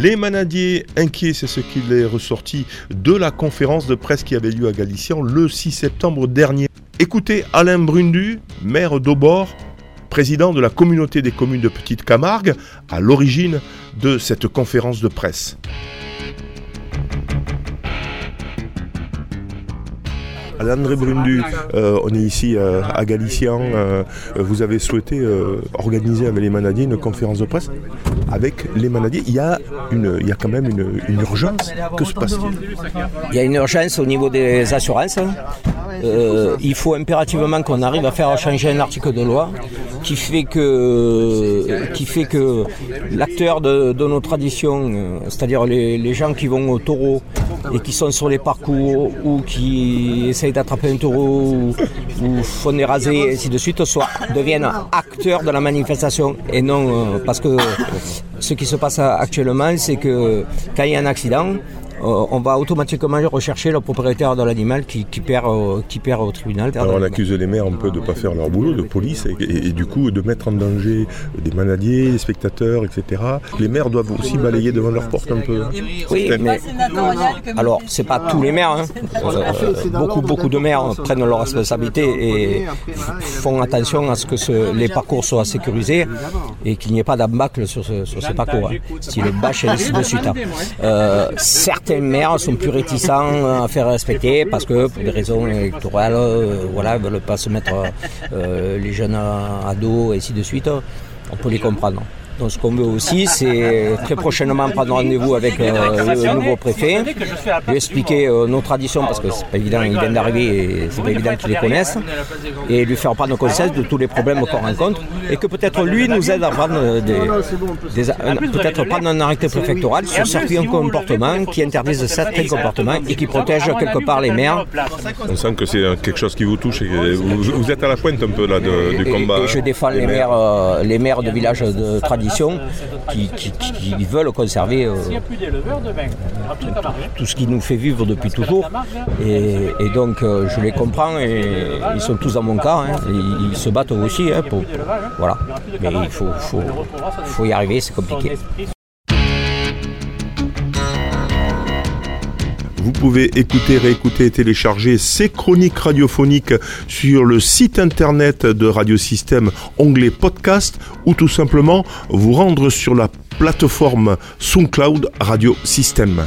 Les manadiers inquiets, c'est ce qu'il est ressorti de la conférence de presse qui avait lieu à Galician le 6 septembre dernier. Écoutez Alain Brundu, maire d'Aubord, président de la communauté des communes de Petite Camargue, à l'origine de cette conférence de presse. André Brundu, euh, on est ici euh, à Galician. Euh, vous avez souhaité organiser avec les manadiers une conférence de presse? Avec les manadiers. Il y a, une, il y a quand même une, urgence. Que se passe-t-il? Il y a une urgence au niveau des assurances. il faut impérativement qu'on arrive à faire changer un article de loi qui fait que, qui fait que l'acteur de, nos traditions, c'est-à-dire les, les gens qui vont au taureau et qui sont sur les parcours ou qui essayent d'attraper un taureau ou, font des rasés et ainsi de suite, soit deviennent acteurs de la manifestation et non euh, parce que ce qui se passe actuellement, c'est que quand il y a un accident, euh, on va automatiquement rechercher le propriétaire de l'animal qui, perd, euh, qui perd au tribunal. Alors on accuse les maires un peu de ne pas faire leur boulot de police et, du coup de mettre en danger des manadiers, des spectateurs, etc. Les maires doivent aussi balayer devant leur porte un peu. Oui, mais alors c'est pas tous les maires. Hein. Euh, beaucoup, beaucoup de maires prennent leurs responsabilités et font attention à ce que les parcours soient sécurisés et qu'il n'y ait pas d'abbacle sur, ce, sur ces parcours. Hein. Si le bâche et ainsi de suite. Hein. certes, certains maires sont plus réticents à faire respecter parce que pour des raisons électorales, euh, voilà, ils ne veulent pas se mettre euh, les jeunes à, dos et ainsi de suite. On peut les comprendre. Donc ce qu'on veut aussi, c'est très prochainement prendre rendez-vous avec euh, le nouveau préfet, lui expliquer euh, nos traditions, parce que c'est pas évident, il vient d'arriver et c'est pas évident qu'il les connaisse, et lui faire prendre conscience de tous les problèmes qu'on rencontre, et que peut-être lui nous aide à prendre des, peut-être prendre un arrêté préfectoral sur certains comportements qui interdisent certains comportements et qui protègent quelque part les maires. On sent que c'est quelque chose qui vous touche et vous, êtes à la pointe un peu là du combat. Et je défends les maires, euh, les maires de villages de tradition qui, veulent conserver euh, tout ce qui nous fait vivre depuis toujours. Et, donc euh, je les comprends et ils sont tous dans mon cas. Hein. ils, se battent aussi. Hein, pour, voilà. Mais il faut, faut y arriver, c'est compliqué. Vous pouvez écouter, réécouter et télécharger ces chroniques radiophoniques sur le site internet de Radiosystème, onglet podcast, ou tout simplement vous rendre sur la plateforme SoundCloud Radio Système.